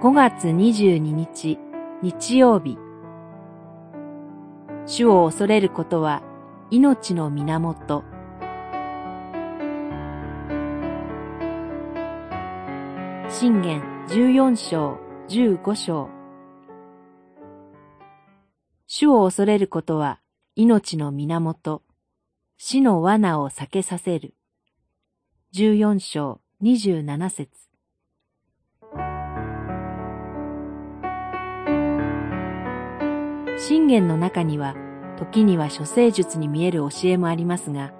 5月22日日曜日。主を恐れることは命の源。信玄14章15章。主を恐れることは命の源。死の罠を避けさせる。14章27節。信玄の中には、時には処世術に見える教えもありますが、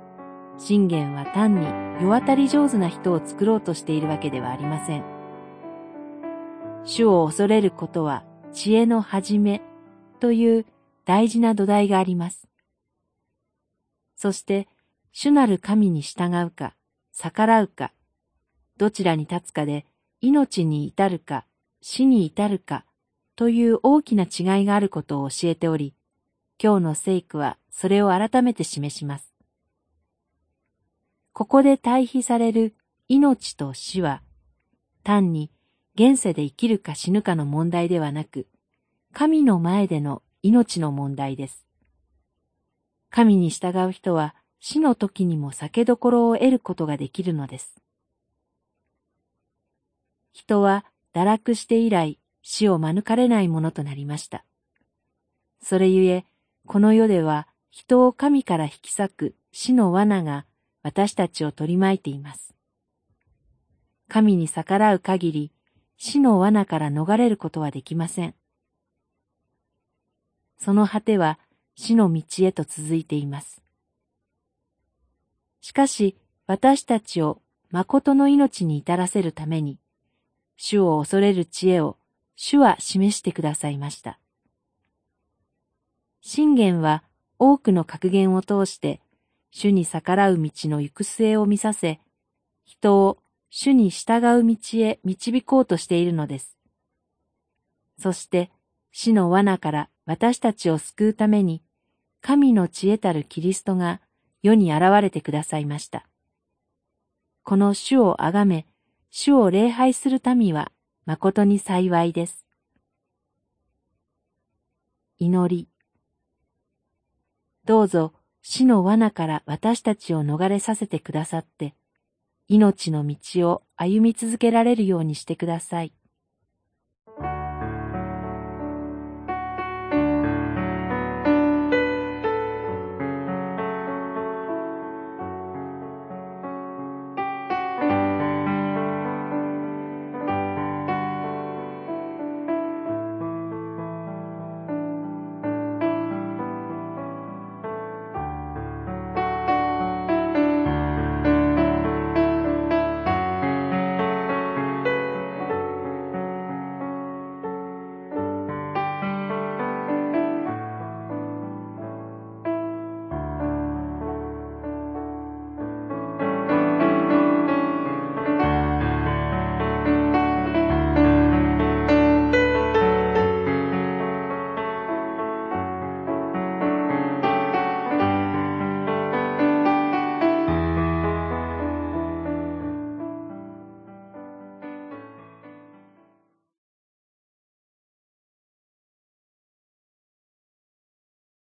信玄は単に世渡り上手な人を作ろうとしているわけではありません。主を恐れることは知恵の始めという大事な土台があります。そして、主なる神に従うか、逆らうか、どちらに立つかで命に至るか、死に至るか、という大きな違いがあることを教えており、今日の聖句はそれを改めて示します。ここで対比される命と死は、単に現世で生きるか死ぬかの問題ではなく、神の前での命の問題です。神に従う人は死の時にも酒どころを得ることができるのです。人は堕落して以来、死を免れないものとなりました。それゆえ、この世では人を神から引き裂く死の罠が私たちを取り巻いています。神に逆らう限り、死の罠から逃れることはできません。その果ては死の道へと続いています。しかし、私たちを誠の命に至らせるために、主を恐れる知恵を主は示してくださいました。信玄は多くの格言を通して、主に逆らう道の行く末を見させ、人を主に従う道へ導こうとしているのです。そして、死の罠から私たちを救うために、神の知恵たるキリストが世に現れてくださいました。この主をあがめ、主を礼拝する民は誠に幸いです。祈り。どうぞ死の罠から私たちを逃れさせてくださって、命の道を歩み続けられるようにしてください。